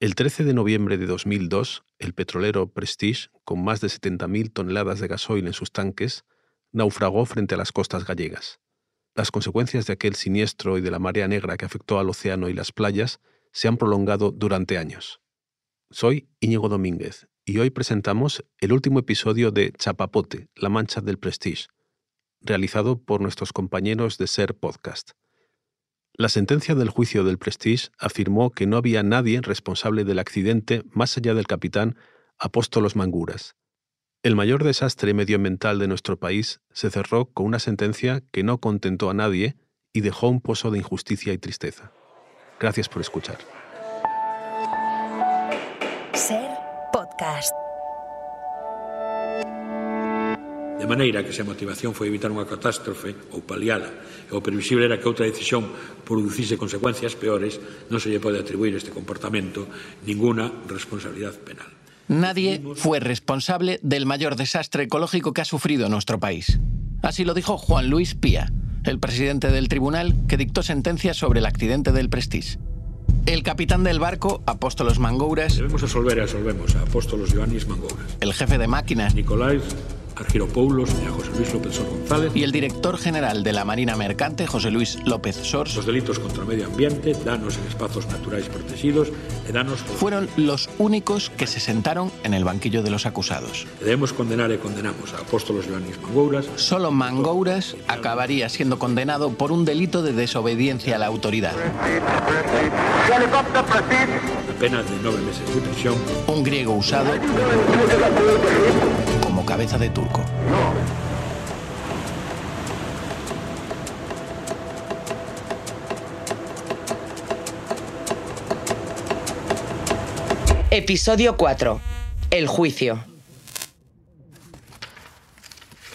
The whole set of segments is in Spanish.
El 13 de noviembre de 2002, el petrolero Prestige, con más de 70.000 toneladas de gasoil en sus tanques, naufragó frente a las costas gallegas. Las consecuencias de aquel siniestro y de la marea negra que afectó al océano y las playas se han prolongado durante años. Soy Íñigo Domínguez y hoy presentamos el último episodio de Chapapote, la mancha del Prestige, realizado por nuestros compañeros de Ser Podcast. La sentencia del juicio del Prestige afirmó que no había nadie responsable del accidente más allá del capitán Apóstolos Manguras. El mayor desastre medioambiental de nuestro país se cerró con una sentencia que no contentó a nadie y dejó un pozo de injusticia y tristeza. Gracias por escuchar. Ser podcast. De maneira que se a motivación foi evitar unha catástrofe ou paliala e o previsible era que outra decisión producise consecuencias peores, non se lle pode atribuir este comportamento ninguna responsabilidad penal. Nadie fue responsable del mayor desastre ecológico que ha sufrido nuestro país. Así lo dijo Juan Luis Pía, el presidente del tribunal que dictó sentencia sobre el accidente del Prestige. El capitán del barco, Apóstolos Mangouras. Debemos resolver e resolvemos a Apóstolos Ioannis Mangouras. El jefe de máquinas. Nicolás Argiropoulos y a José Luis López Sor González. Y el director general de la Marina Mercante, José Luis López Sors. Los delitos contra o medio ambiente, danos en espazos naturais protegidos e danos... Fueron los únicos que se sentaron en el banquillo de los acusados. Debemos condenar e condenamos a Apóstolos Ioannis Mangouras. Solo Mangouras acabaría siendo condenado por un delito de desobediencia a la autoridad. La pena de nueve meses de prisión. Un griego usado de turco. Episodio 4. El juicio.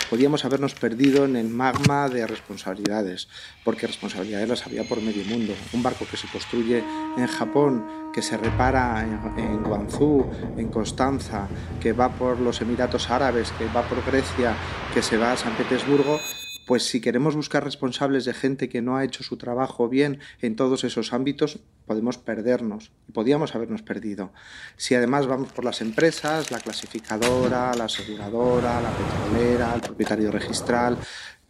Podíamos habernos perdido en el magma de responsabilidades, porque responsabilidades las había por medio mundo. Un barco que se construye en Japón, que se repara en, en Guangzhou, en Constanza, que va por los Emiratos Árabes, que va por Grecia, que se va a San Petersburgo, pues si queremos buscar responsables de gente que no ha hecho su trabajo bien en todos esos ámbitos, podemos perdernos y podíamos habernos perdido. Si además vamos por las empresas, la clasificadora, la aseguradora, la petrolera, el propietario registral,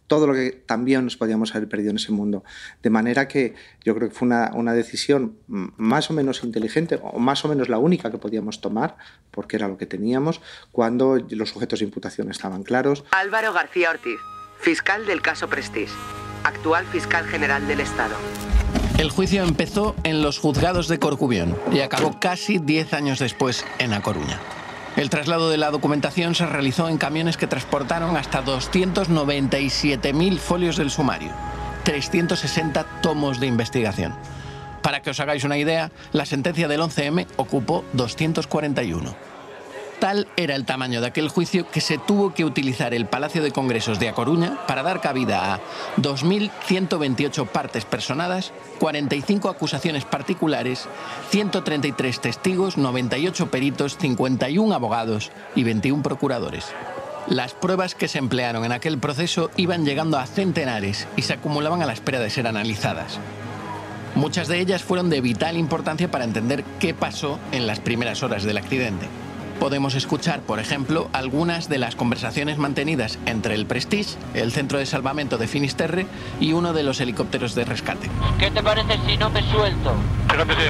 todo lo que también nos podíamos haber perdido en ese mundo. De manera que yo creo que fue una, una, decisión más o menos inteligente, o más o menos la única que podíamos tomar, porque era lo que teníamos, cuando los sujetos de imputación estaban claros. Álvaro García Ortiz fiscal del caso Prestige, actual fiscal general del Estado. El juicio empezó en los juzgados de Corcubión y acabó casi 10 años después en A Coruña. El traslado de la documentación se realizó en camiones que transportaron hasta 297.000 folios del sumario, 360 tomos de investigación. Para que os hagáis una idea, la sentencia del 11M ocupó 241. Tal era el tamaño de aquel juicio que se tuvo que utilizar el Palacio de Congresos de A Coruña para dar cabida a 2.128 partes personadas, 45 acusaciones particulares, 133 testigos, 98 peritos, 51 abogados y 21 procuradores. Las pruebas que se emplearon en aquel proceso iban llegando a centenares y se acumulaban a la espera de ser analizadas. Muchas de ellas fueron de vital importancia para entender qué pasó en las primeras horas del accidente podemos escuchar, por ejemplo, algunas de las conversaciones mantenidas entre el Prestige, el centro de salvamento de Finisterre y uno de los helicópteros de rescate. ¿Qué te parece si no me suelto?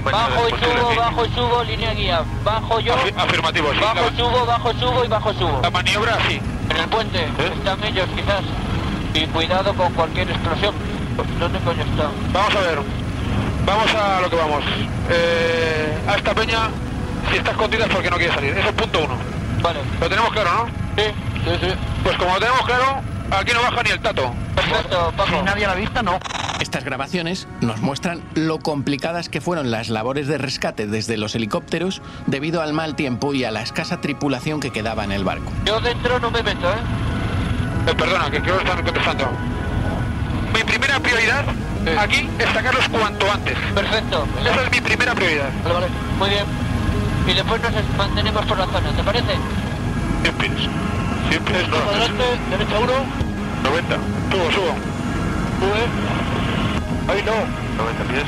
Bajo y subo, bajo y subo, línea guía. Bajo yo. Afirmativo, sí. Bajo y subo, bajo y subo y bajo y subo. La maniobra, sí. En el puente. ¿Eh? Están ellos, quizás. Y cuidado con cualquier explosión. ¿Dónde coño están? Vamos a ver. Vamos a lo que vamos. Eh, a esta peña si está escondida es porque no quiere salir. Eso es punto uno. Vale. Lo tenemos claro, ¿no? Sí, sí, sí. Pues como lo tenemos claro, aquí no baja ni el tato. Perfecto, Paco. Si nadie a la vista, no. Estas grabaciones nos muestran lo complicadas que fueron las labores de rescate desde los helicópteros debido al mal tiempo y a la escasa tripulación que quedaba en el barco. Yo dentro no me meto, ¿eh? eh perdona, que creo que están contestando. Mi primera prioridad sí. aquí es sacarlos cuanto antes. Perfecto. Esa es mi primera prioridad. Vale, vale. Muy bien y después nos mantenemos por la zona, ¿te parece? Siempre es. Siempre es. No, adelante, derecha 1. 90. Subo, subo. Sube. Ahí no. 90 pies.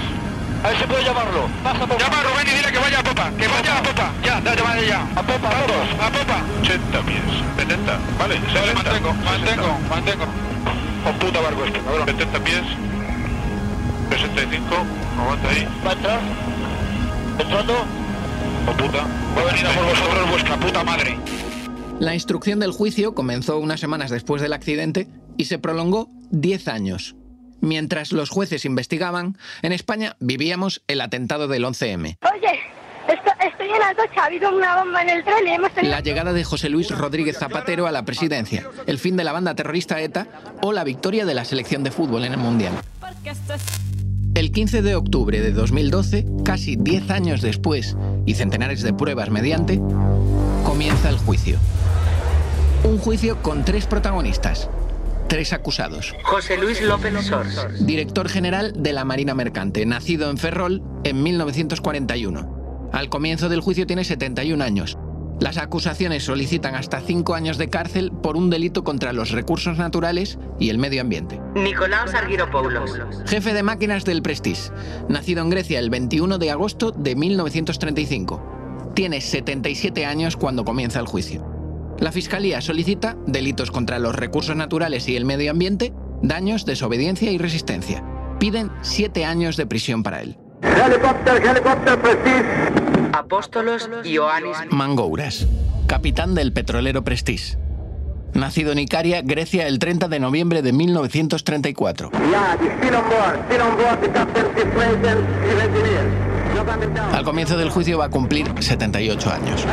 A ver si puedo llamarlo. Pasa popa. Llama a Rubén y dile que vaya a popa. Que vaya a popa. Ya, ya, llama ya. A popa, todos. A popa. 80 pies. 70. Vale, Vale, mantengo, mantengo, mantengo. Oh, puta barco este, cabrón. 70 pies. 65. Aguanta ahí. ¿Va a entrar? ¿Entrando? Puta. Va a venir a por vosotros vuestra puta madre. La instrucción del juicio comenzó unas semanas después del accidente y se prolongó 10 años. Mientras los jueces investigaban, en España vivíamos el atentado del 11M. Oye, esto- estoy en la coche, ha habido una bomba en el tren y hemos tenido... La llegada de José Luis Rodríguez Zapatero a la presidencia, el fin de la banda terrorista ETA o la victoria de la selección de fútbol en el Mundial. El 15 de octubre de 2012, casi 10 años después y centenares de pruebas mediante, comienza el juicio. Un juicio con tres protagonistas, tres acusados. José Luis López Sors. Director general de la Marina Mercante, nacido en Ferrol en 1941. Al comienzo del juicio tiene 71 años. Las acusaciones solicitan hasta 5 años de cárcel por un delito contra los recursos naturales y el medio ambiente. Nicolaos Argyropoulos. Jefe de máquinas del Prestige, nacido en Grecia el 21 de agosto de 1935. Tiene 77 años cuando comienza el juicio. La Fiscalía solicita delitos contra los recursos naturales y el medio ambiente, daños, desobediencia y resistencia. Piden 7 años de prisión para él. Apóstolos Ioannis Mangouras, capitán del petrolero Prestige. Nacido en Icaria, Grecia, el 30 de noviembre de 1934. Al comienzo del juicio va a cumplir 78 años.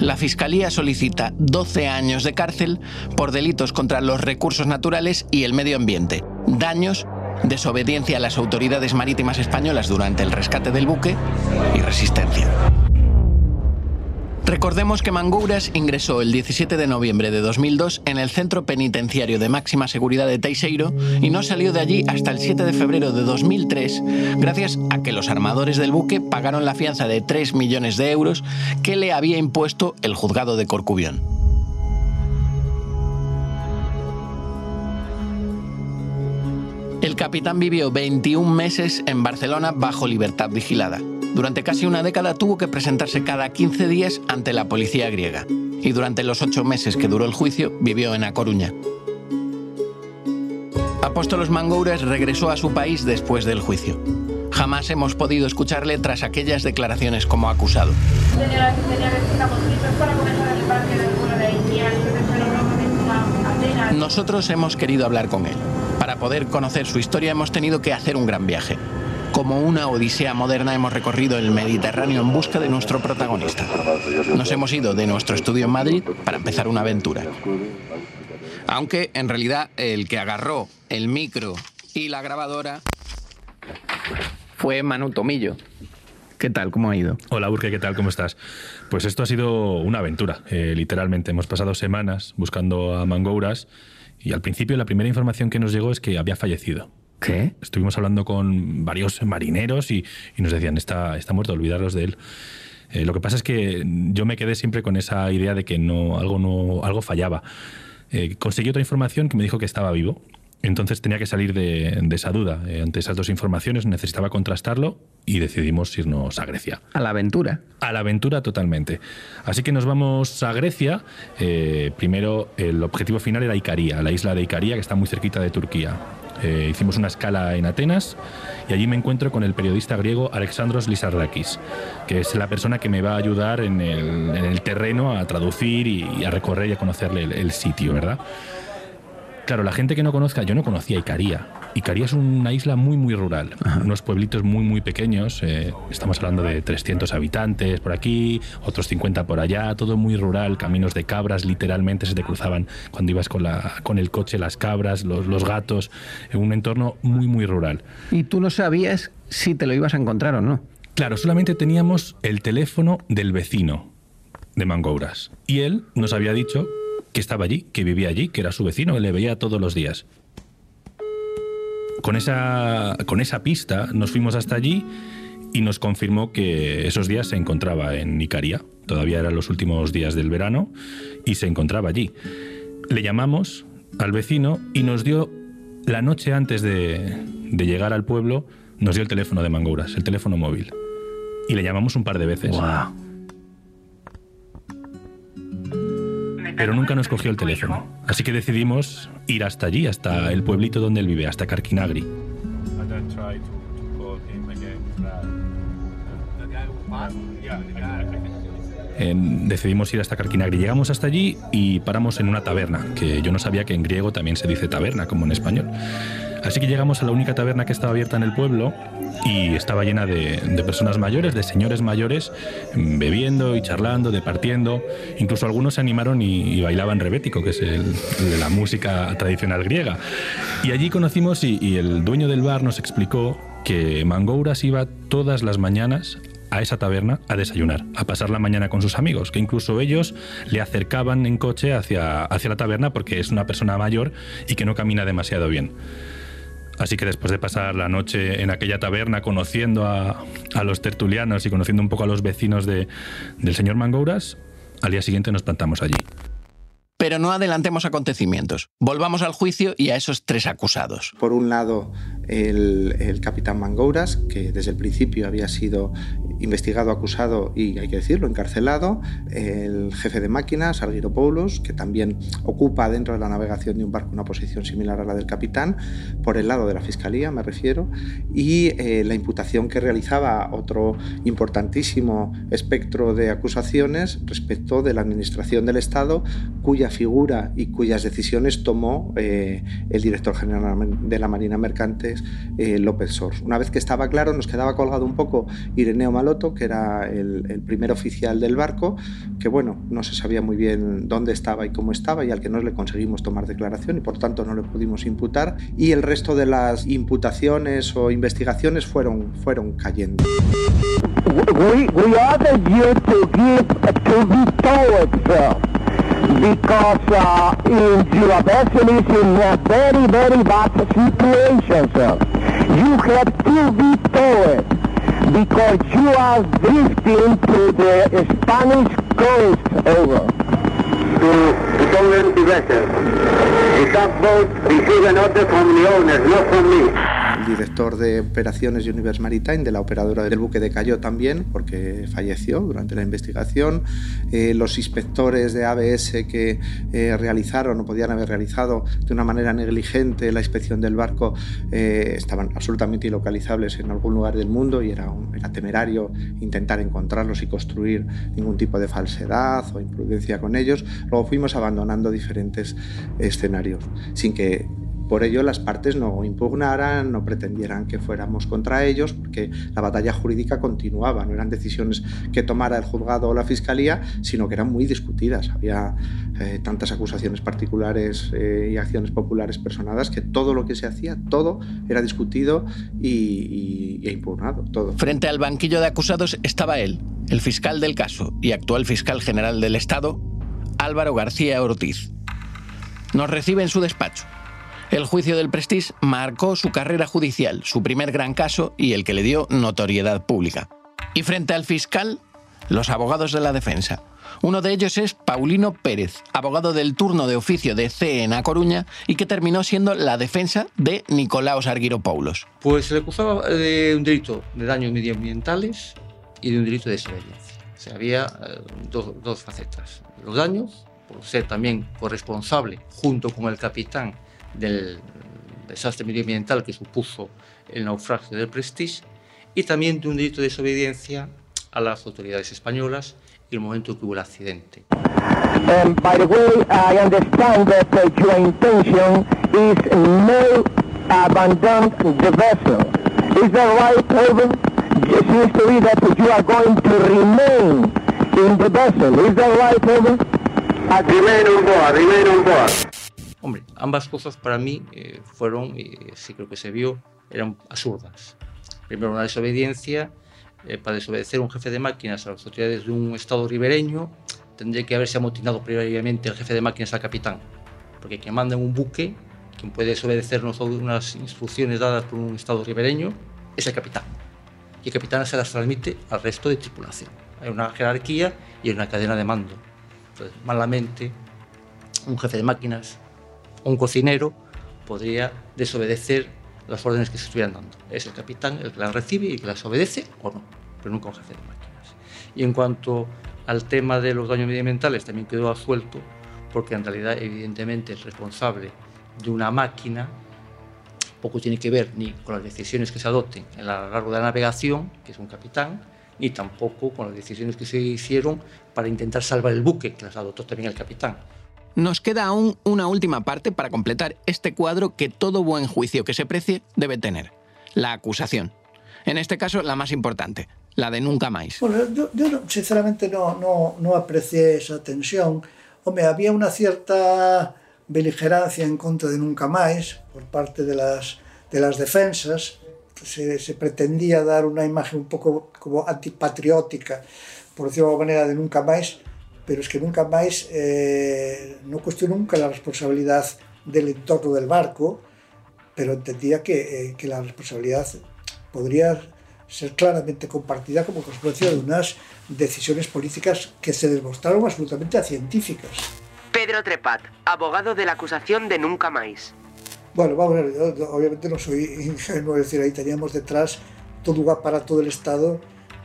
La Fiscalía solicita 12 años de cárcel por delitos contra los recursos naturales y el medio ambiente, daños, desobediencia a las autoridades marítimas españolas durante el rescate del buque y resistencia. Recordemos que Mangouras ingresó el 17 de noviembre de 2002 en el centro penitenciario de máxima seguridad de Teixeiro y no salió de allí hasta el 7 de febrero de 2003 gracias a que los armadores del buque pagaron la fianza de 3 millones de euros que le había impuesto el juzgado de Corcubión. Capitán vivió 21 meses en Barcelona bajo libertad vigilada. Durante casi una década tuvo que presentarse cada 15 días ante la policía griega. Y durante los ocho meses que duró el juicio vivió en A Coruña. Apóstolos Mangouras regresó a su país después del juicio. Jamás hemos podido escucharle tras aquellas declaraciones como acusado. Estamos listos para comenzar el parque del de. Nosotros hemos querido hablar con él. Para poder conocer su historia hemos tenido que hacer un gran viaje. Como una odisea moderna hemos recorrido el Mediterráneo en busca de nuestro protagonista. Nos hemos ido de nuestro estudio en Madrid para empezar una aventura. Aunque en realidad el que agarró el micro y la grabadora fue Manu Tomillo. ¿Qué tal? ¿Cómo ha ido? Hola Burke, ¿qué tal? ¿Cómo estás? Pues esto ha sido una aventura, eh, literalmente. Hemos pasado semanas buscando a Mangouras y al principio la primera información que nos llegó es que había fallecido. ¿Qué? Estuvimos hablando con varios marineros y, y nos decían, está, está muerto, olvidaros de él. Eh, lo que pasa es que yo me quedé siempre con esa idea de que no, algo, no, algo fallaba. Eh, conseguí otra información que me dijo que estaba vivo. Entonces tenía que salir de, de esa duda. Eh, ante esas dos informaciones necesitaba contrastarlo y decidimos irnos a Grecia. A la aventura. A la aventura totalmente. Así que nos vamos a Grecia. Eh, primero, el objetivo final era Icaria, la isla de Icaria, que está muy cerquita de Turquía. Eh, hicimos una escala en Atenas y allí me encuentro con el periodista griego Alexandros Lizardakis, que es la persona que me va a ayudar en el, en el terreno a traducir y, y a recorrer y a conocerle el, el sitio, ¿verdad? Claro, la gente que no conozca, yo no conocía Icaria. Icaria es una isla muy, muy rural. Unos pueblitos muy, muy pequeños. eh, estamos hablando de 300 habitantes por aquí, otros 50 por allá, todo muy rural. Caminos de cabras, literalmente se te cruzaban cuando ibas con, la, con el coche, las cabras, los, los gatos. En un entorno muy, muy rural. Y tú no sabías si te lo ibas a encontrar o no. Claro, solamente teníamos el teléfono del vecino de Mangouras. Y él nos había dicho que estaba allí, que vivía allí, que era su vecino, que le veía todos los días. Con esa, con esa pista nos fuimos hasta allí y nos confirmó que esos días se encontraba en Icaria. Todavía eran los últimos días del verano y se encontraba allí. Le llamamos al vecino y nos dio La noche antes de, llegar al pueblo, nos dio el teléfono de Mangouras, el teléfono móvil. Y le llamamos un par de veces. Pero nunca nos cogió el teléfono. Así que decidimos ir hasta allí, hasta el pueblito donde él vive, hasta Carquinagri. Decidimos ir hasta Carquinagri. Llegamos hasta allí y paramos en una taberna, que yo no sabía que en griego también se dice taberna, como en español. Así que llegamos a la única taberna que estaba abierta en el pueblo y estaba llena de, personas mayores, de señores mayores, bebiendo y charlando, departiendo. Incluso algunos se animaron y, bailaban rebético, que es el, de la música tradicional griega. Y allí conocimos y, y el dueño del bar nos explicó que Mangouras iba todas las mañanas a esa taberna a desayunar, a pasar la mañana con sus amigos, que incluso ellos le acercaban en coche hacia, hacia la taberna porque es una persona mayor y que no camina demasiado bien. Así que después de pasar la noche en aquella taberna conociendo a, los tertulianos y conociendo un poco a los vecinos de, del señor Mangouras, al día siguiente nos plantamos allí. Pero no adelantemos acontecimientos. Volvamos al juicio y a esos tres acusados. Por un lado, el, capitán Mangouras, que desde el principio había sido investigado, acusado y, hay que decirlo, encarcelado. El jefe de máquinas, Argiropoulos, que también ocupa dentro de la navegación de un barco una posición similar a la del capitán, por el lado de la fiscalía, me refiero. Y eh, la imputación que realizaba otro importantísimo espectro de acusaciones respecto de la administración del Estado, cuya figura y cuyas decisiones tomó eh, el director general de la Marina Mercantes, eh, López Sors. Una vez que estaba claro, nos quedaba colgado un poco Ireneo Que era el, primer oficial del barco, que bueno, no se sabía muy bien dónde estaba y cómo estaba, y al que no le conseguimos tomar declaración y por tanto no le pudimos imputar, y el resto de las imputaciones o investigaciones fueron, fueron cayendo. You have to be because you are drifting to the Spanish coast over. To the vessel. The tugboat received an order from the owners, not from me. Director de operaciones de Universe Maritime, de la operadora del buque de Cayó también, porque falleció durante la investigación. Eh, los inspectores de ABS que eh, realizaron o podían haber realizado de una manera negligente la inspección del barco eh, estaban absolutamente ilocalizables en algún lugar del mundo y era, era temerario intentar encontrarlos y construir ningún tipo de falsedad o imprudencia con ellos. Luego fuimos abandonando diferentes escenarios sin que por ello, las partes no impugnaran, no pretendieran que fuéramos contra ellos, porque la batalla jurídica continuaba, no eran decisiones que tomara el juzgado o la fiscalía, sino que eran muy discutidas. Había eh, tantas acusaciones particulares eh, y acciones populares personadas que todo lo que se hacía, todo era discutido y, e impugnado, todo. Frente al banquillo de acusados estaba él, el fiscal del caso y actual fiscal general del Estado, Álvaro García Ortiz. Nos recibe en su despacho el juicio del Prestige marcó su carrera judicial, su primer gran caso y el que le dio notoriedad pública. Y frente al fiscal, los abogados de la defensa. Uno de ellos es Paulino Pérez, abogado del turno de oficio de CE en A Coruña y que terminó siendo la defensa de Nicolaos Arguiropoulos. Pues se le acusaba de un delito de daños medioambientales y de un delito de desobediencia. O sea, había eh, dos, dos facetas. Los daños, por ser también corresponsable, junto con el capitán del desastre medioambiental que supuso el naufragio del Prestige y también de un delito de desobediencia a las autoridades españolas y el momento que hubo el accidente. Um, by the way, I understand that uh, your intention is no abandon the vessel. Is that right, Urban? It seems to be that you are going to remain in the vessel. Is that right, Urban? Remain on board, remain on board. Hombre, ambas cosas para mí eh, fueron, y sí creo que se vio, eran absurdas. Primero, una desobediencia. Eh, para desobedecer un jefe de máquinas a las autoridades de un estado ribereño, tendría que haberse amotinado previamente el jefe de máquinas al capitán. Porque quien manda en un buque, quien puede desobedecernos unas instrucciones dadas por un estado ribereño, es el capitán. Y el capitán se las transmite al resto de tripulación. Hay una jerarquía y hay una cadena de mando. Entonces, malamente, un jefe de máquinas un cocinero podría desobedecer las órdenes que se estuvieran dando. Es el capitán el que las recibe y que las obedece o no, pero nunca un jefe de máquinas. Y en cuanto al tema de los daños medioambientales, también quedó asuelto porque en realidad evidentemente el responsable de una máquina poco tiene que ver ni con las decisiones que se adopten a lo largo de la navegación, que es un capitán, ni tampoco con las decisiones que se hicieron para intentar salvar el buque, que las adoptó también el capitán. Nos queda aún una última parte para completar este cuadro que todo buen juicio que se precie debe tener, la acusación. En este caso, la más importante, la de nunca más. Bueno, yo, yo sinceramente no, no, no aprecié esa tensión. Hombre, había una cierta beligerancia en contra de nunca más por parte de las, de las defensas. Se, se, pretendía dar una imagen un poco como antipatriótica, por decirlo de alguna manera, de nunca más, pero es que nunca más eh, no cuestionó nunca la responsabilidad del entorno del barco, pero entendía que, eh, que la responsabilidad podría ser claramente compartida como consecuencia de unas decisiones políticas que se demostraron absolutamente científicas. Pedro Trepat, abogado de la acusación de Nunca Más. Bueno, vamos a ver, yo, obviamente no soy ingenuo, es decir, ahí teníamos detrás todo un aparato del Estado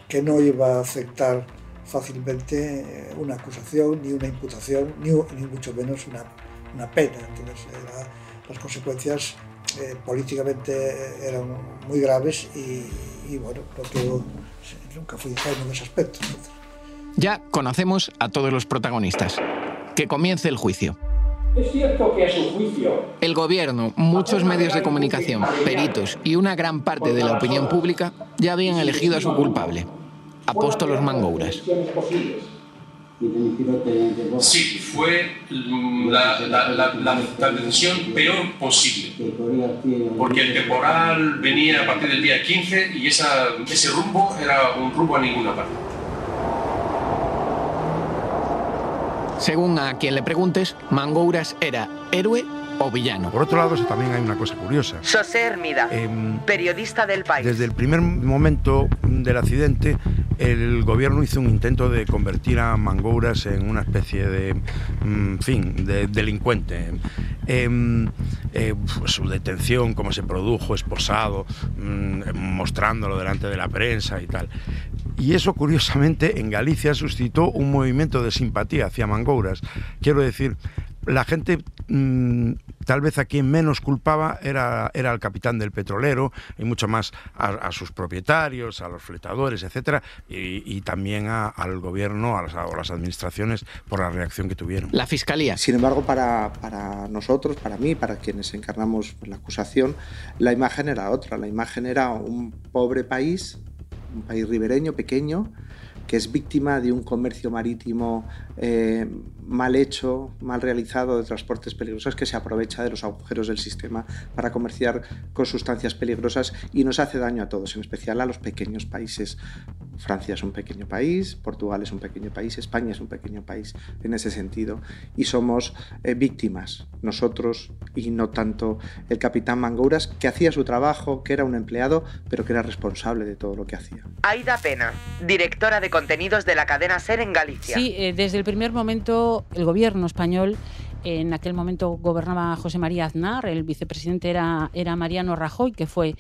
que no iba a aceptar fácilmente eh, una acusación, ni una imputación, ni, ni mucho menos una, una pena. Entonces, era, las consecuencias eh, políticamente eran muy graves y, y bueno, creo que nunca fui ingenuo en ese aspecto. Entonces. Ya conocemos a todos los protagonistas. Que comience el juicio. Es cierto que a su juicio. El gobierno, muchos medios de comunicación, peritos y una gran parte de la opinión pública ya habían elegido a su culpable, Apóstolos Mangouras. Sí, fue la, la, la, la, decisión peor posible. Porque el temporal venía a partir del día 15 y esa, ese rumbo era un rumbo a ninguna parte. Según a quien le preguntes, Mangouras era héroe o villano. Por otro lado, también hay una cosa curiosa. José Hermida, eh, periodista del país. Desde el primer momento del accidente, el gobierno hizo un intento de convertir a Mangouras en una especie de, en fin, de delincuente. Eh, eh, su detención, cómo se produjo, esposado, mmm, mostrándolo delante de la prensa y tal. Y eso, curiosamente, en Galicia suscitó un movimiento de simpatía hacia Mangouras. Quiero decir, la gente mmm, tal vez a quien menos culpaba era, era el capitán del petrolero y mucho más a, a sus propietarios, a los fletadores, etcétera, y, y también a, al gobierno, a las, a las, administraciones por la reacción que tuvieron. La fiscalía. Sin embargo, para, para nosotros, para mí, para quienes encarnamos la acusación, la imagen era otra. La imagen era un pobre país, un país ribereño, pequeño, que es víctima de un comercio marítimo eh, mal hecho, mal realizado de transportes peligrosos que se aprovecha de los agujeros del sistema para comerciar con sustancias peligrosas y nos hace daño a todos, en especial a los pequeños países. Francia es un pequeño país, Portugal es un pequeño país, España es un pequeño país en ese sentido y somos eh, víctimas nosotros y no tanto el capitán Mangouras que hacía su trabajo, que era un empleado, pero que era responsable de todo lo que hacía. Aida Pena, directora de contenidos de la cadena SER en Galicia. Sí, eh, desde el primer momento el gobierno español en aquel momento gobernaba José María Aznar, el vicepresidente era, era Mariano Rajoy, que fue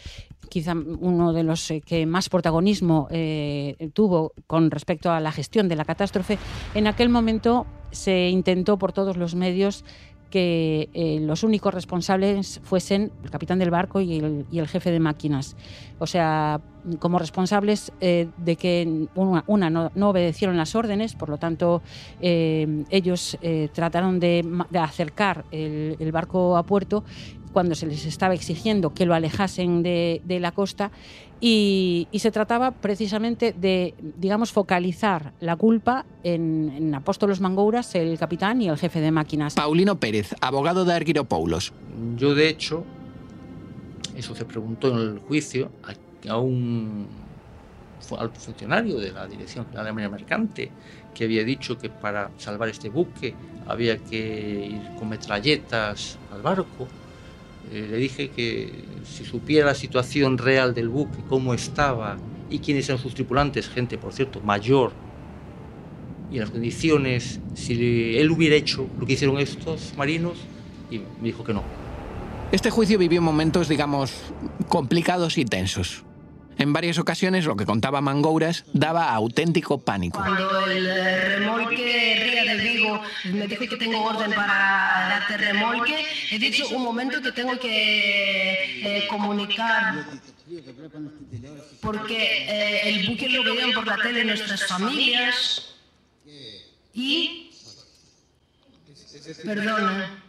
quizá uno de los eh, que más protagonismo eh, tuvo con respecto a la gestión de la catástrofe. En aquel momento se intentó por todos los medios que eh, los únicos responsables fuesen el capitán del barco y el, jefe de máquinas. O sea, como responsables eh, de que una, no, obedecieron las órdenes, por lo tanto eh, ellos trataron de, acercar el, barco a puerto cuando se les estaba exigiendo que lo alejasen de, de la costa y, y, se trataba precisamente de, digamos, focalizar la culpa en, en, Apóstolos Mangouras, el capitán y el jefe de máquinas. Paulino Pérez, abogado de Argyropoulos. Yo, de hecho, eso se preguntó en el juicio, a un alto funcionario de la Dirección General de Marina Mercante que había dicho que para salvar este buque había que ir con metralletas al barco. Eh, le dije que si supiera la situación real del buque, cómo estaba y quiénes eran sus tripulantes, gente, por cierto, mayor, y las condiciones, si él hubiera hecho lo que hicieron estos marinos, y me dijo que no, Este juicio vivió momentos, digamos, complicados y tensos. En varias ocasiones lo que contaba Mangouras daba auténtico pánico. Cuando el eh, remolque Ría del Vigo me dijo que tengo orden para darte remolque, he dicho un momento que tengo que eh, comunicar porque eh, el buque lo veían por la tele nuestras familias y perdona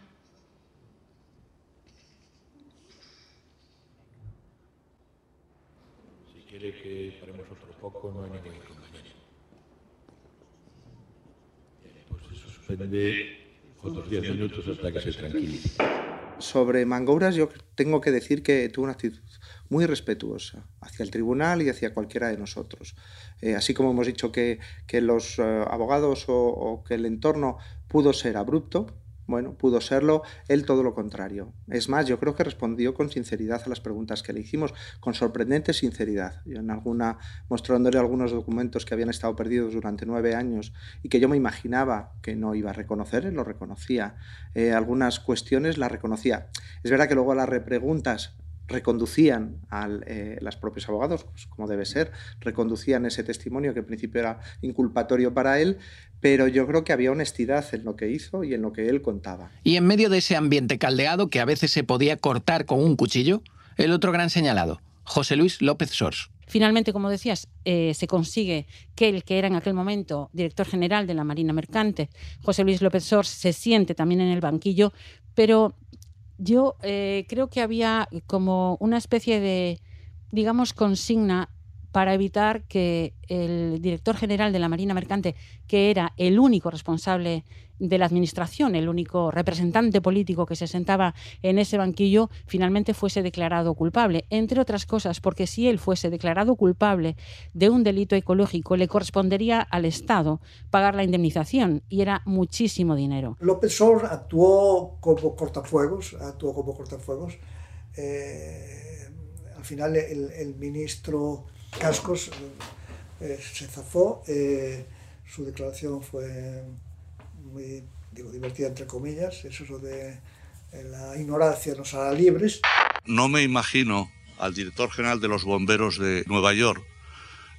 quiere que paremos otro poco, no hay ningún inconveniente. Pues se suspende otros 10 minutos hasta que se tranquilice. Sobre Mangouras yo tengo que decir que tuvo una actitud muy respetuosa hacia el tribunal y hacia cualquiera de nosotros. Eh, así como hemos dicho que, que los eh, abogados o, o que el entorno pudo ser abrupto, bueno, pudo serlo, él todo lo contrario. Es más, yo creo que respondió con sinceridad a las preguntas que le hicimos, con sorprendente sinceridad. Yo en alguna, mostrándole algunos documentos que habían estado perdidos durante nueve años y que yo me imaginaba que no iba a reconocer, él lo reconocía. Eh, algunas cuestiones las reconocía. Es verdad que luego las repreguntas reconducían a eh, los propios abogados, pues como debe ser, reconducían ese testimonio que en principio era inculpatorio para él, pero yo creo que había honestidad en lo que hizo y en lo que él contaba. Y en medio de ese ambiente caldeado que a veces se podía cortar con un cuchillo, el otro gran señalado, José Luis López Sors. Finalmente, como decías, eh, se consigue que el que era en aquel momento director general de la Marina Mercante, José Luis López Sors, se siente también en el banquillo, pero yo eh, creo que había como una especie de, digamos, consigna para evitar que el director general de la Marina Mercante, que era el único responsable de la administración, el único representante político que se sentaba en ese banquillo, finalmente fuese declarado culpable. Entre otras cosas, porque si él fuese declarado culpable de un delito ecológico, le correspondería al Estado pagar la indemnización y era muchísimo dinero. López Sor actuó como cortafuegos, actuó como cortafuegos. Eh, al final el, el ministro Cascos eh, se zafó. Eh, su declaración fue muy digo, divertida, entre comillas. Eso de eh, la ignorancia nos hará libres. No me imagino al director general de los bomberos de Nueva York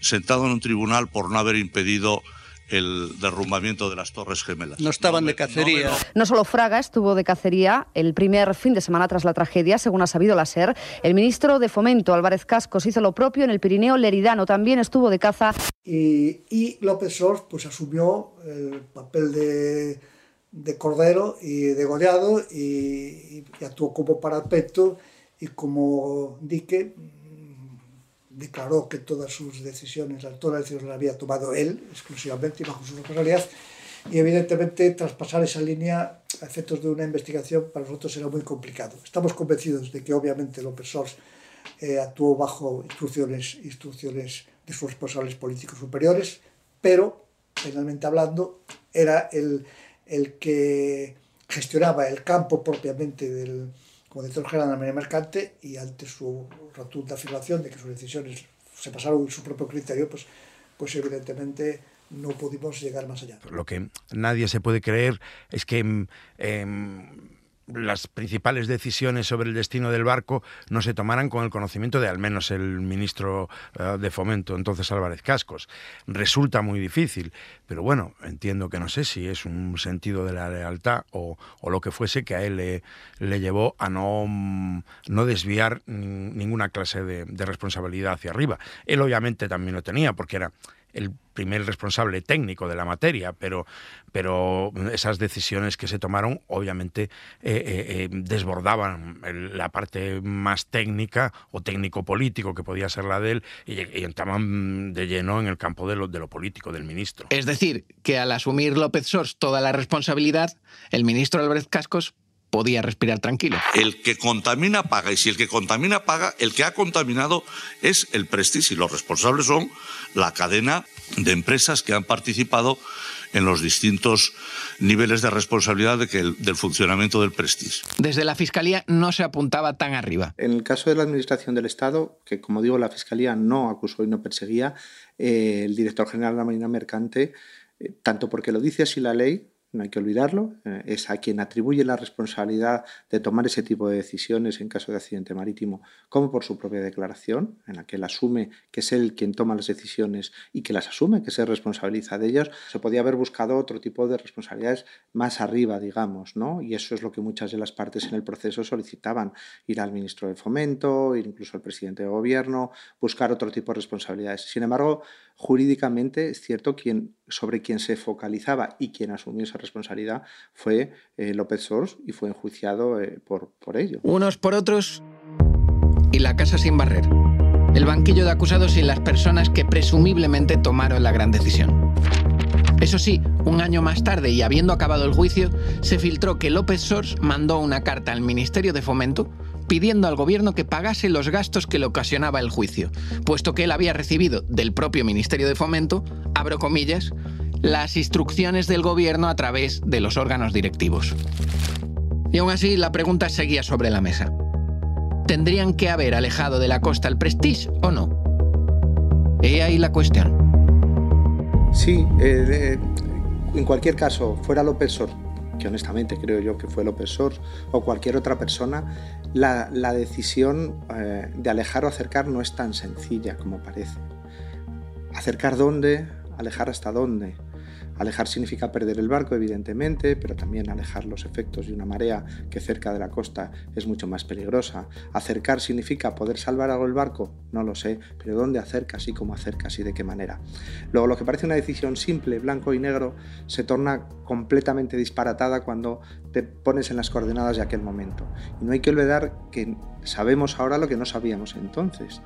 sentado en un tribunal por no haber impedido el derrumbamiento de las Torres Gemelas. No estaban de cacería. No solo Fraga estuvo de cacería el primer fin de semana tras la tragedia, según ha sabido la SER. El ministro de Fomento, Álvarez Cascos, hizo lo propio en el Pirineo Leridano. También estuvo de caza. Y, y López Sors pues, asumió el papel de, de cordero y degollado y, y actuó como parapeto y como dique declaró que todas sus decisiones, todas las decisiones las había tomado él exclusivamente y bajo su responsabilidad. Y evidentemente traspasar esa línea a efectos de una investigación para nosotros era muy complicado. Estamos convencidos de que obviamente López Sors eh, actuó bajo instrucciones, instrucciones de sus responsables políticos superiores, pero penalmente hablando era el, el que gestionaba el campo propiamente del, de la Marina Mercante y ante su rotunda afirmación de que sus decisiones se pasaron su propio criterio, pues, pues evidentemente no pudimos llegar más allá. Lo que nadie se puede creer es que eh, las principales decisiones sobre el destino del barco no se tomaran con el conocimiento de al menos el ministro uh, de Fomento, entonces Álvarez Cascos. Resulta muy difícil, pero bueno, entiendo que no sé si es un sentido de la lealtad o, o lo que fuese que a él le, le llevó a no, no desviar ninguna clase de, de responsabilidad hacia arriba. Él obviamente también lo tenía, porque era el primer responsable técnico de la materia, pero, pero esas decisiones que se tomaron obviamente eh, eh, eh, desbordaban la parte más técnica o técnico-político que podía ser la de él y, y, entraban de lleno en el campo de lo, de lo político del ministro. Es decir, que al asumir López Sors toda la responsabilidad, el ministro Álvarez Cascos podía respirar tranquilo. El que contamina paga y si el que contamina paga, el que ha contaminado es el Prestige y los responsables son la cadena de empresas que han participado en los distintos niveles de responsabilidad de que el, del funcionamiento del Prestige. Desde la Fiscalía no se apuntaba tan arriba. En el caso de la Administración del Estado, que como digo la Fiscalía no acusó y no perseguía, eh, el director general de la Marina Mercante, eh, tanto porque lo dice así la ley, no hay que olvidarlo, eh, es a quien atribuye la responsabilidad de tomar ese tipo de decisiones en caso de accidente marítimo, como por su propia declaración, en la que él asume que es él quien toma las decisiones y que las asume, que se responsabiliza de ellas, se podía haber buscado otro tipo de responsabilidades más arriba, digamos, ¿no? Y eso es lo que muchas de las partes en el proceso solicitaban, ir al ministro de Fomento, ir incluso al presidente de gobierno, buscar otro tipo de responsabilidades. Sin embargo, jurídicamente es cierto quien sobre quien se focalizaba y quien asumió esa responsabilidad fue eh, López Sors y fue enjuiciado eh, por, por ello. Unos por otros y la casa sin barrer. El banquillo de acusados y las personas que presumiblemente tomaron la gran decisión. Eso sí, un año más tarde y habiendo acabado el juicio, se filtró que López Sors mandó una carta al Ministerio de Fomento pidiendo al gobierno que pagase los gastos que le ocasionaba el juicio, puesto que él había recibido del propio Ministerio de Fomento, abro comillas, las instrucciones del gobierno a través de los órganos directivos. Y aún así, la pregunta seguía sobre la mesa. ¿Tendrían que haber alejado de la costa el Prestige o no? He ahí la cuestión. Sí, eh, en cualquier caso, fuera López Sor, que honestamente creo yo que fue López Sor, o cualquier otra persona, la, decisión eh, de alejar o acercar no es tan sencilla como parece. ¿Acercar dónde? ¿Alejar hasta dónde? Alejar significa perder el barco, evidentemente, pero también alejar los efectos de una marea que cerca de la costa es mucho más peligrosa. Acercar significa poder salvar algo el barco, no lo sé, pero ¿dónde acercas y cómo acercas y de qué manera? Luego, lo que parece una decisión simple, blanco y negro, se torna completamente disparatada cuando te pones en las coordenadas de aquel momento. Y no hay que olvidar que sabemos ahora lo que no sabíamos entonces.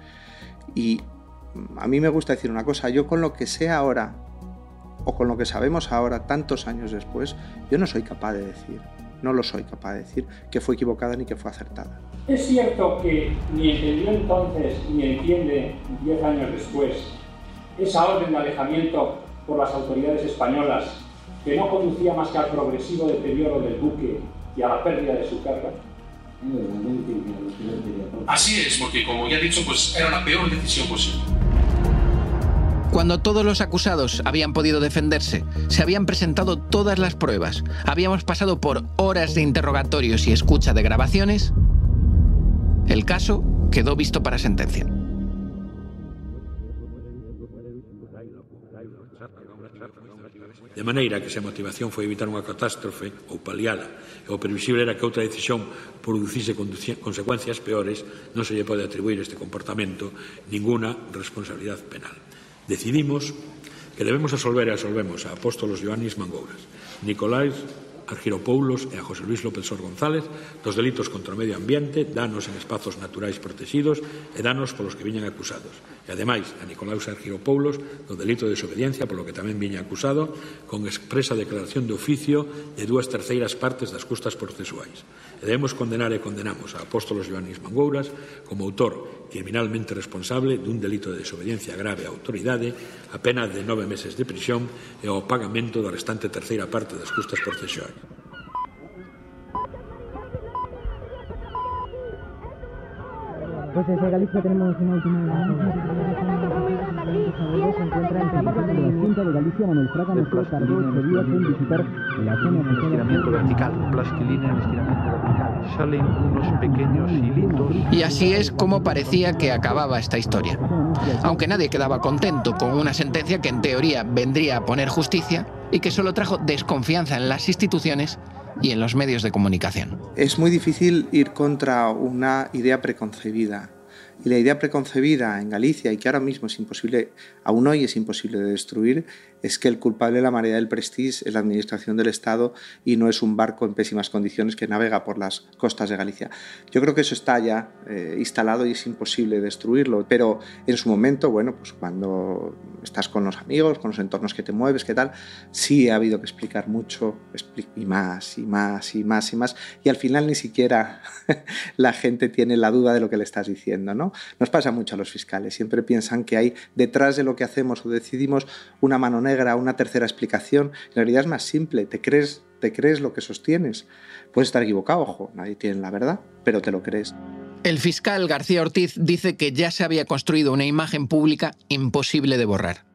Y a mí me gusta decir una cosa, yo con lo que sé ahora o con lo que sabemos ahora, tantos años después, yo no soy capaz de decir, no lo soy capaz de decir, que fue equivocada ni que fue acertada. Es cierto que ni entendió entonces ni entiende diez años después esa orden de alejamiento por las autoridades españolas que no conducía más que al progresivo deterioro del buque y a la pérdida de su carga. Así es, porque como ya he dicho, pues era la peor decisión posible. Cuando todos los acusados habían podido defenderse, se habían presentado todas las pruebas, habíamos pasado por horas de interrogatorios y escucha de grabaciones, el caso quedó visto para sentencia. De maneira que se motivación foi evitar unha catástrofe ou paliala e o previsible era que outra decisión producise consecuencias peores, non se lle pode atribuir este comportamento ninguna responsabilidade penal Decidimos que debemos absolver e absolvemos a apóstolos Ioannis Mangouras, Nicolás Argiropoulos e a José Luis López Sor González dos delitos contra o medio ambiente, danos en espazos naturais protegidos e danos polos que viñan acusados. E ademais a Nicolás Argiropoulos do delito de desobediencia polo que tamén viña acusado con expresa declaración de oficio de dúas terceiras partes das custas procesuais. E debemos condenar e condenamos a apóstolos Ioannis Mangouras como autor criminalmente responsable dun delito de desobediencia grave á autoridade a pena de nove meses de prisión e ao pagamento da restante terceira parte das custas procesuais. Pues desde Galicia tenemos una última se encuentra en petición de la Junta de Galicia Manuel Fraga nos tardó ocho días en visitar la zona de estiramiento vertical, plastilina en estiramiento vertical. Salen unos pequeños hilitos. Y así es como parecía que acababa esta historia. Aunque nadie quedaba contento con una sentencia que en teoría vendría a poner justicia y que solo trajo desconfianza en las instituciones y en los medios de comunicación. Es muy difícil ir contra una idea preconcebida. Y la idea preconcebida en Galicia, y que ahora mismo es imposible, aún hoy es imposible de destruir, es que el culpable de la marea del Prestige es la administración del Estado y no es un barco en pésimas condiciones que navega por las costas de Galicia. Yo creo que eso está ya eh, instalado y es imposible destruirlo, pero en su momento, bueno, pues cuando estás con los amigos, con los entornos que te mueves, qué tal, sí ha habido que explicar mucho y más y más y más y más y al final ni siquiera la gente tiene la duda de lo que le estás diciendo, ¿no? Nos pasa mucho a los fiscales, siempre piensan que hay detrás de lo que hacemos o decidimos una mano una tercera explicación. En realidad es más simple, te crees, te crees lo que sostienes. Puedes estar equivocado, ojo, nadie tiene la verdad, pero te lo crees. El fiscal García Ortiz dice que ya se había construido una imagen pública imposible de borrar.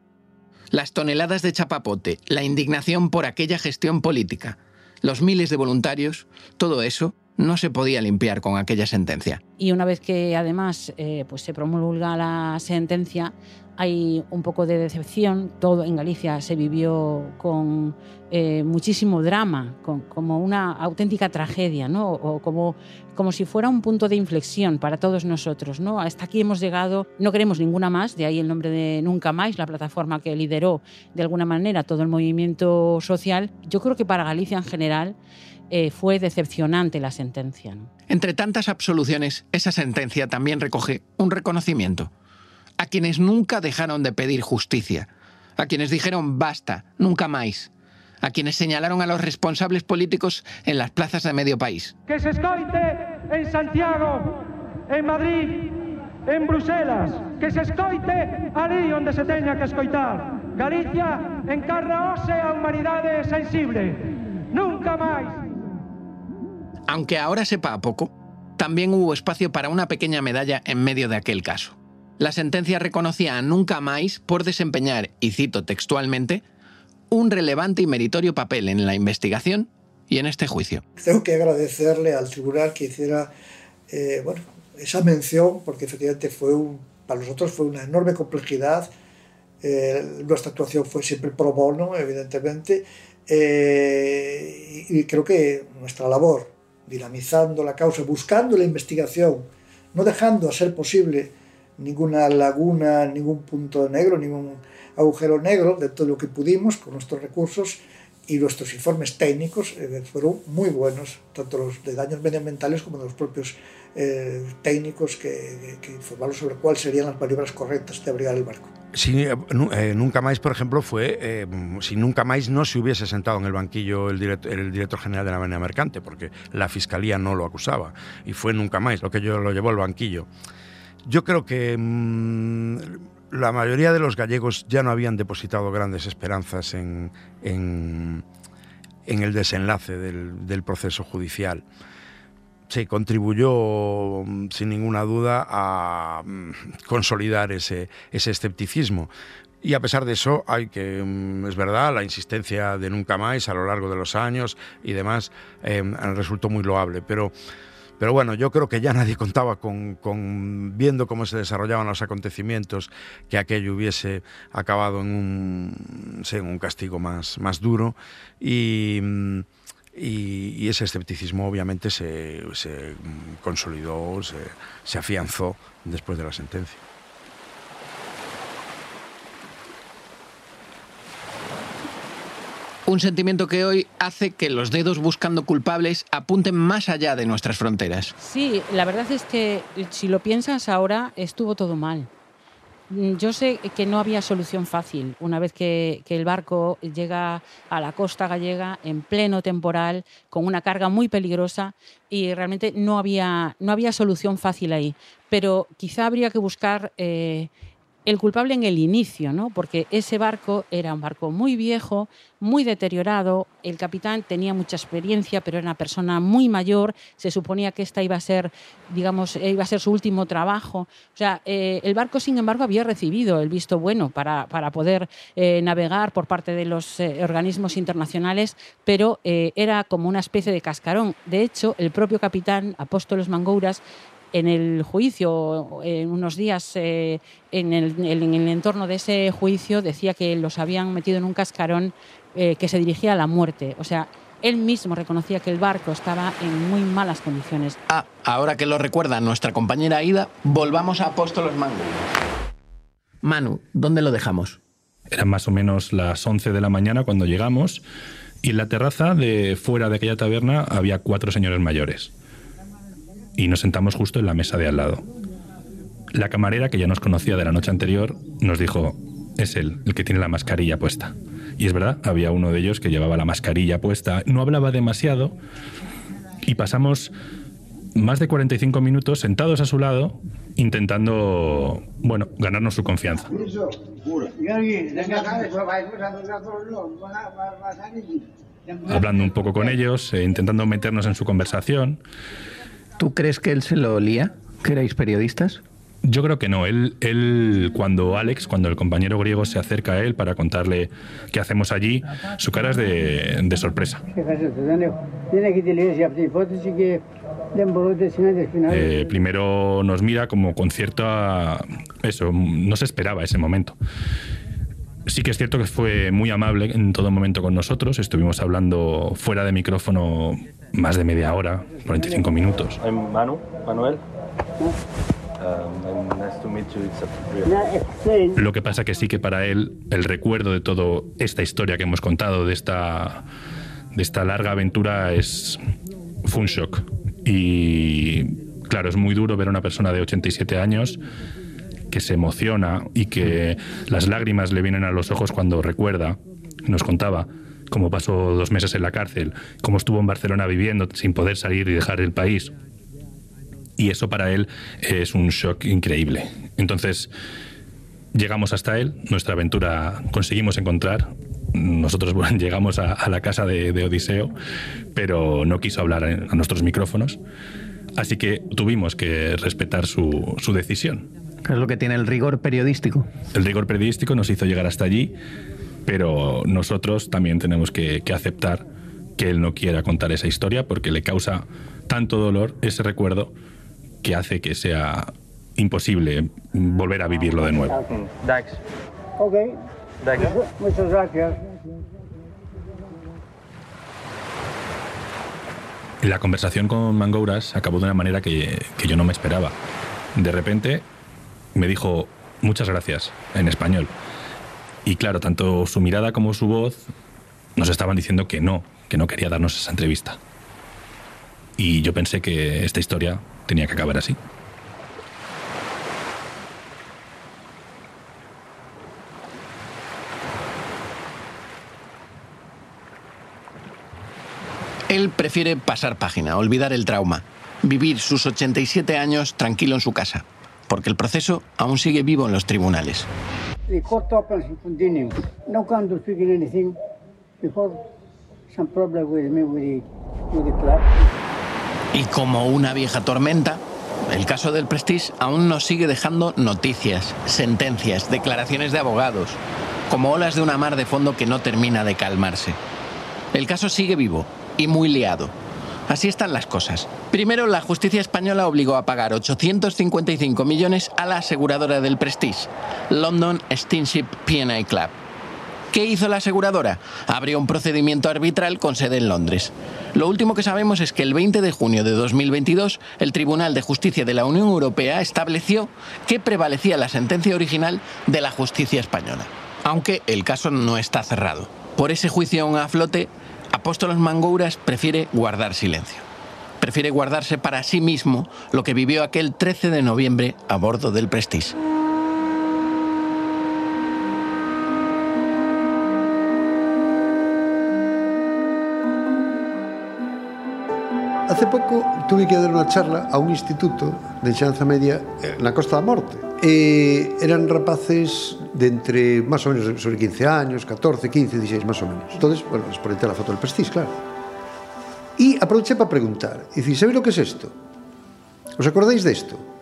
Las toneladas de chapapote, la indignación por aquella gestión política, los miles de voluntarios, todo eso no se podía limpiar con aquella sentencia. Y una vez que además eh, pues se promulga la sentencia, hay un poco de decepción. Todo en Galicia se vivió con eh, muchísimo drama, con, como una auténtica tragedia, ¿no? o como, como si fuera un punto de inflexión para todos nosotros. ¿no? Hasta aquí hemos llegado, no queremos ninguna más, de ahí el nombre de Nunca Más, la plataforma que lideró de alguna manera todo el movimiento social. Yo creo que para Galicia en general eh, fue decepcionante la sentencia. ¿no? Entre tantas absoluciones, esa sentencia también recoge un reconocimiento a quienes nunca dejaron de pedir justicia, a quienes dijeron basta, nunca más, a quienes señalaron a los responsables políticos en las plazas de medio país. Que se escoite en Santiago, en Madrid, en Bruselas, que se escoite ali onde se teña que escoitar. Galicia encarna a humanidade sensible. Nunca máis. Aunque ahora sepa a poco, también hubo espacio para una pequeña medalla en medio de aquel caso. La sentencia reconocía a Nunca Más por desempeñar, y cito textualmente, un relevante y meritorio papel en la investigación y en este juicio. Tengo que agradecerle al tribunal que hiciera eh, esa mención, porque efectivamente fue para nosotros fue una enorme complejidad. Eh, nuestra actuación fue siempre pro bono, evidentemente, eh, y creo que nuestra labor, dinamizando la causa, buscando la investigación, no dejando a ser posible ninguna laguna, ningún punto negro, ningún agujero negro de todo lo que pudimos con nuestros recursos y nuestros informes técnicos eh, fueron muy buenos, tanto los de daños medioambientales como los propios eh, técnicos que, que, informaron sobre cuáles serían las maniobras correctas de abrigar el barco. Si, eh, nunca más, por ejemplo, fue eh, si nunca más no se hubiese sentado en el banquillo el director, el director general de la Marina Mercante, porque la fiscalía no lo acusaba, y fue nunca más lo que yo lo llevó al banquillo. Yo creo que mmm, la mayoría de los gallegos ya no habían depositado grandes esperanzas en, en, el desenlace del, proceso judicial. Contribuyó sin ninguna duda a consolidar ese, ese escepticismo. Y a pesar de eso, hay que, es verdad, la insistencia de nunca más a lo largo de los años y demás eh, resultó muy loable. Pero pero bueno, yo creo que ya nadie contaba con, con, viendo cómo se desarrollaban los acontecimientos, que aquello hubiese acabado en un, en un castigo más, más duro. Y, y, y, ese escepticismo obviamente se, se consolidó, se, se afianzó después de la sentencia. Un sentimiento que hoy hace que los dedos buscando culpables apunten más allá de nuestras fronteras. Sí, la verdad es que si lo piensas ahora, estuvo todo mal. Yo sé que no había solución fácil una vez que, que, el barco llega a la costa gallega en pleno temporal, con una carga muy peligrosa y realmente no había, no había solución fácil ahí. Pero quizá habría que buscar eh, el culpable en el inicio, ¿no? porque ese barco era un barco muy viejo, muy deteriorado, el capitán tenía mucha experiencia, pero era una persona muy mayor, se suponía que esta iba a ser, digamos, iba a ser su último trabajo. O sea, eh, el barco, sin embargo, había recibido el visto bueno para, para poder eh, navegar por parte de los eh, organismos internacionales, pero eh, era como una especie de cascarón. De hecho, el propio capitán Apóstoles Mangouras en el juicio, en unos días eh, en, el, en, el, entorno de ese juicio, decía que los habían metido en un cascarón eh, que se dirigía a la muerte. O sea, él mismo reconocía que el barco estaba en muy malas condiciones. Ah, ahora que lo recuerda nuestra compañera Aida, volvamos a Apóstolos Mango. Manu, ¿dónde lo dejamos? Eran más o menos las 11 de la mañana cuando llegamos y en la terraza de fuera de aquella taberna había cuatro señores mayores y nos sentamos justo en la mesa de al lado. La camarera, que ya nos conocía de la noche anterior, nos dijo, es él, el que tiene la mascarilla puesta. Y es verdad, había uno de ellos que llevaba la mascarilla puesta, no hablaba demasiado y pasamos más de 45 minutos sentados a su lado intentando, bueno, ganarnos su confianza. Hablando un poco con ellos, eh, intentando meternos en su conversación. ¿Tú crees que él se lo olía? ¿Que erais periodistas? Yo creo que no. Él, él, cuando Alex, cuando el compañero griego se acerca a él para contarle qué hacemos allí, su cara es de, de sorpresa. Eh, primero nos mira como con cierta... Eso, no se esperaba ese momento. Sí que es cierto que fue muy amable en todo momento con nosotros. Estuvimos hablando fuera de micrófono más de media hora, 45 minutos. Manu, Manuel. Lo que pasa que sí que para él el recuerdo de toda esta historia que hemos contado, de esta, de esta larga aventura, es, fue un shock. Y claro, es muy duro ver a una persona de 87 años que se emociona y que las lágrimas le vienen a los ojos cuando recuerda, nos contaba, cómo pasó dos meses en la cárcel, cómo estuvo en Barcelona viviendo sin poder salir y dejar el país. Y eso para él es un shock increíble. Entonces, llegamos hasta él, nuestra aventura conseguimos encontrar. Nosotros llegamos a, la casa de, Odiseo, pero no quiso hablar a nuestros micrófonos. Así que tuvimos que respetar su decisión. Es lo que tiene el rigor periodístico. El rigor periodístico nos hizo llegar hasta allí, pero nosotros también tenemos que, que aceptar que él no quiera contar esa historia porque le causa tanto dolor ese recuerdo que hace que sea imposible volver a vivirlo de nuevo. Dax. Ok. Dax. Muchas gracias. La conversación con Mangouras acabó de una manera que, que yo no me esperaba. De repente me dijo muchas gracias en español. Y claro, tanto su mirada como su voz nos estaban diciendo que no, que no quería darnos esa entrevista. Y yo pensé que esta historia tenía que acabar así. Él prefiere pasar página, olvidar el trauma, vivir sus 87 años tranquilo en su casa, porque el proceso aún sigue vivo en los tribunales. Y como una vieja tormenta, el caso del Prestige aún nos sigue dejando noticias, sentencias, declaraciones de abogados, como olas de una mar de fondo que no termina de calmarse. El caso sigue vivo y muy liado. Así están las cosas. Primero, la justicia española obligó a pagar 855 millones a la aseguradora del Prestige, London Steamship P&A Club. ¿Qué hizo la aseguradora? Abrió un procedimiento arbitral con sede en Londres. Lo último que sabemos es que el 20 de junio de 2022 el Tribunal de Justicia de la Unión Europea estableció que prevalecía la sentencia original de la justicia española, aunque el caso no está cerrado. Por ese juicio aún a flote, Apóstolos Mangouras prefiere guardar silencio. Prefiere guardarse para sí mismo lo que vivió aquel 13 de noviembre a bordo del Prestige. Hace pouco tuve que dar unha charla a un instituto enxanza media eh, na Costa da Morte. E eran rapaces de entre máis ou menos sobre 15 años, 14, 15, 16, máis ou menos. Entonces, bueno, exponente a foto del Prestige, claro. E aproveché para preguntar. E dicir, sabéis o que é es isto? Os acordáis desto?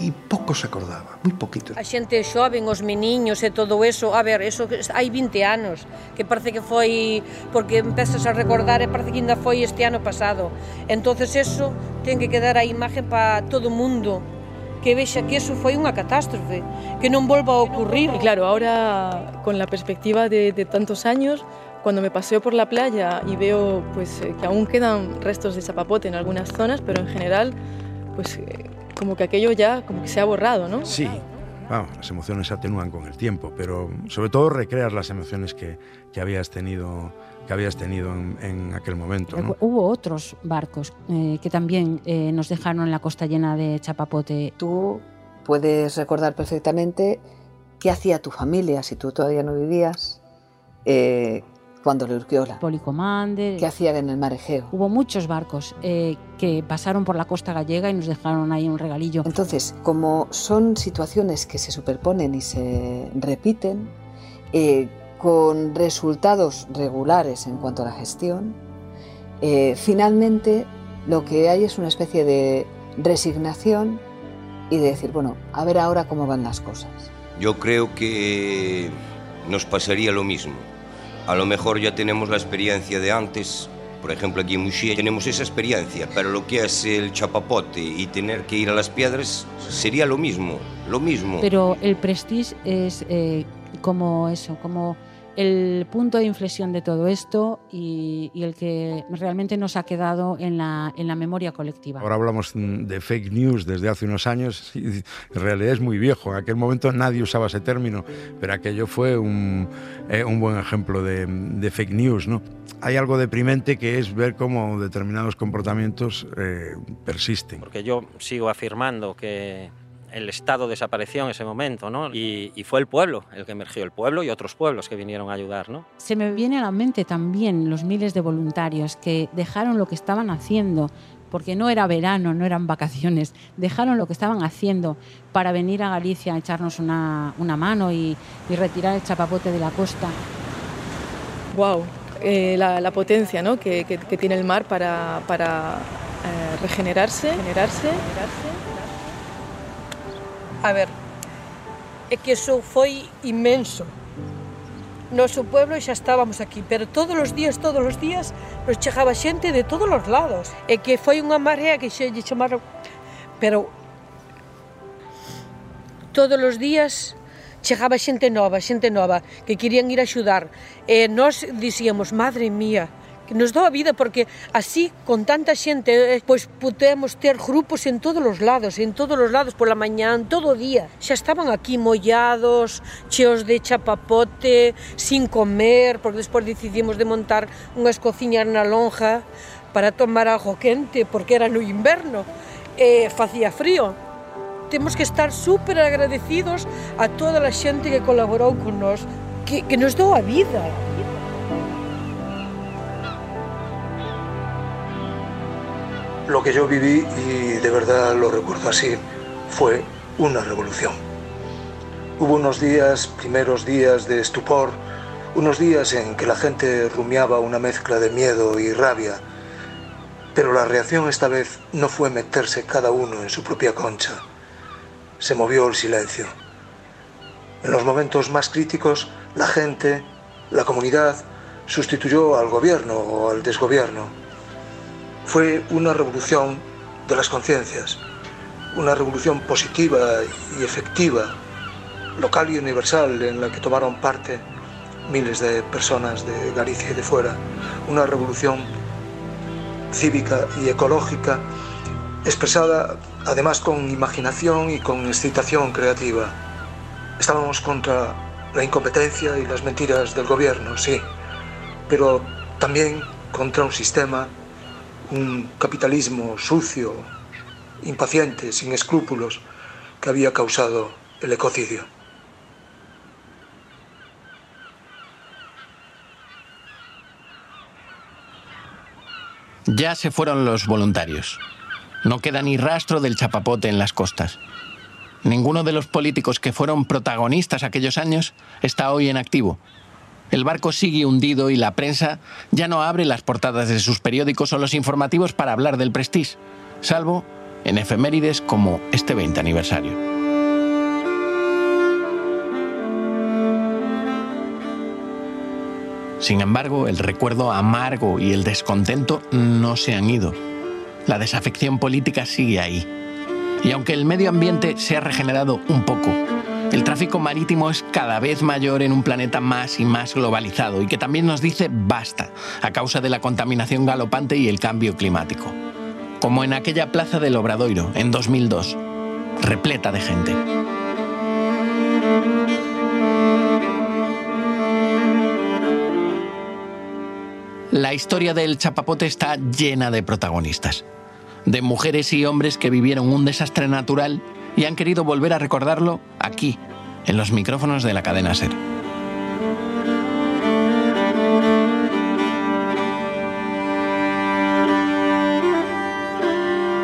e pouco se acordaba, moi poquito. A xente xoven, os meniños e todo eso, a ver, eso hai 20 anos, que parece que foi, porque empezas a recordar e parece que ainda foi este ano pasado. entonces eso ten que quedar a imagen para todo o mundo, que vexa que eso foi unha catástrofe, que non volva a ocurrir. Y claro, ahora con la perspectiva de, de tantos años, cuando me paseo por la playa y veo pues, eh, que aún quedan restos de chapapote en algunas zonas, pero en general pues eh, como que aquello ya como que se ha borrado, ¿no? Sí. Bueno, las emociones se atenúan con el tiempo, pero sobre todo recreas las emociones que, que habías tenido que habías tenido en, en aquel momento. ¿no? Hubo otros barcos eh, que también eh, nos dejaron la costa llena de chapapote. Tú puedes recordar perfectamente qué hacía tu familia si tú todavía no vivías, eh, cuando le Urquiola. Policomander. ¿Qué hacían en el mar Egeo? Hubo muchos barcos eh, que pasaron por la costa gallega y nos dejaron ahí un regalillo. Entonces, como son situaciones que se superponen y se repiten, eh, con resultados regulares en cuanto a la gestión, eh, finalmente lo que hay es una especie de resignación y de decir, bueno, a ver ahora cómo van las cosas. Yo creo que nos pasaría lo mismo. A lo mejor ya tenemos la experiencia de antes, por ejemplo aquí en Muxía tenemos esa experiencia, pero lo que es el chapapote y tener que ir a las piedras sería lo mismo, lo mismo. Pero el Prestige es eh, como eso, como el punto de inflexión de todo esto y, y, el que realmente nos ha quedado en la, en la memoria colectiva. Ahora hablamos de fake news desde hace unos años y en realidad es muy viejo. En aquel momento nadie usaba ese término, pero aquello fue un, eh, un buen ejemplo de, de, fake news. ¿no? Hay algo deprimente que es ver cómo determinados comportamientos eh, persisten. Porque yo sigo afirmando que el Estado desapareció en ese momento, ¿no? Y, y, fue el pueblo el que emergió, el pueblo y otros pueblos que vinieron a ayudar, ¿no? Se me viene a la mente también los miles de voluntarios que dejaron lo que estaban haciendo, porque no era verano, no eran vacaciones, dejaron lo que estaban haciendo para venir a Galicia a echarnos una, una mano y, y, retirar el chapapote de la costa. ¡Wow! Eh, la, la, potencia ¿no? que, que, que, tiene el mar para, para eh, regenerarse, regenerarse, regenerarse A ver, é que eso foi inmenso. Noso pueblo xa estábamos aquí, pero todos os días, todos os días, nos chegaba xente de todos os lados. E que foi unha marea que xe lle chamaron... Pero todos os días chegaba xente nova, xente nova, que querían ir a axudar. E nós dicíamos, madre mía, que nos dou a vida porque así con tanta xente eh, pois podemos ter grupos en todos os lados, en todos os lados pola mañán, todo o día. Xa estaban aquí mollados, cheos de chapapote, sin comer, porque despois decidimos de montar unhas cociñas na lonja para tomar algo quente porque era no inverno e facía frío. Temos que estar super agradecidos a toda a xente que colaborou con nós, que, que nos dou a vida. Lo que yo viví, y de verdad lo recuerdo así, fue una revolución. Hubo unos días, primeros días de estupor, unos días en que la gente rumiaba una mezcla de miedo y rabia, pero la reacción esta vez no fue meterse cada uno en su propia concha. Se movió el silencio. En los momentos más críticos, la gente, la comunidad, sustituyó al gobierno o al desgobierno fue una revolución de las conciencias, una revolución positiva y efectiva, local y universal, en la que tomaron parte miles de personas de Galicia y de fuera, una revolución cívica y ecológica, expresada además con imaginación y con excitación creativa. Estábamos contra la incompetencia y las mentiras del gobierno, sí, pero también contra un sistema un capitalismo sucio, impaciente, sin escrúpulos, que había causado el ecocidio. Ya se fueron los voluntarios. No queda ni rastro del chapapote en las costas. Ninguno de los políticos que fueron protagonistas aquellos años está hoy en activo el barco sigue hundido y la prensa ya no abre las portadas de sus periódicos o los informativos para hablar del Prestige, salvo en efemérides como este 20 aniversario. Sin embargo, el recuerdo amargo y el descontento no se han ido. La desafección política sigue ahí. Y aunque el medio ambiente se ha regenerado un poco, el tráfico marítimo es cada vez mayor en un planeta más y más globalizado y que también nos dice basta a causa de la contaminación galopante y el cambio climático. Como en aquella plaza del Obradoiro en 2002, repleta de gente. La historia del chapapote está llena de protagonistas, de mujeres y hombres que vivieron un desastre natural y han querido volver a recordarlo aquí, en los micrófonos de la cadena SER.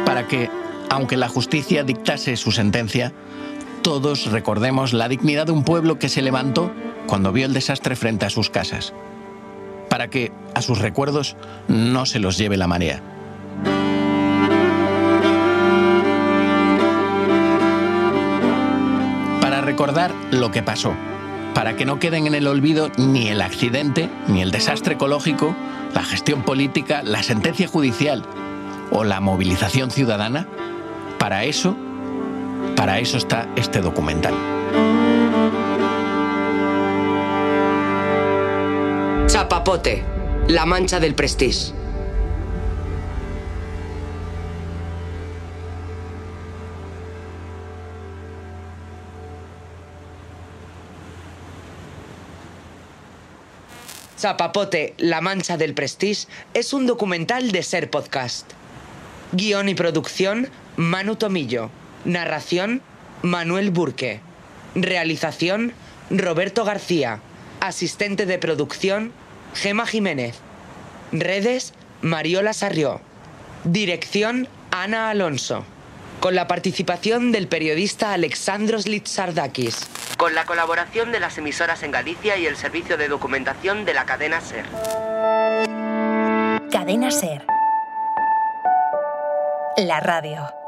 Para que, aunque la justicia dictase su sentencia, todos recordemos la dignidad de un pueblo que se levantó cuando vio el desastre frente a sus casas. Para que a sus recuerdos no se los lleve la marea. Recordar lo que pasó, para que no queden en el olvido ni el accidente, ni el desastre ecológico, la gestión política, la sentencia judicial o la movilización ciudadana. Para eso, para eso está este documental. Chapapote, la mancha del prestige. Chapapote, La Mancha del Prestige es un documental de Ser Podcast. Guión y producción, Manu Tomillo. Narración, Manuel Burque. Realización, Roberto García. Asistente de producción, Gema Jiménez. Redes, Mariola Sarrió. Dirección, Ana Alonso. Con la participación del periodista Alexandros Litsardakis. Con la colaboración de las emisoras en Galicia y el servicio de documentación de la cadena SER. Cadena Ser. La radio.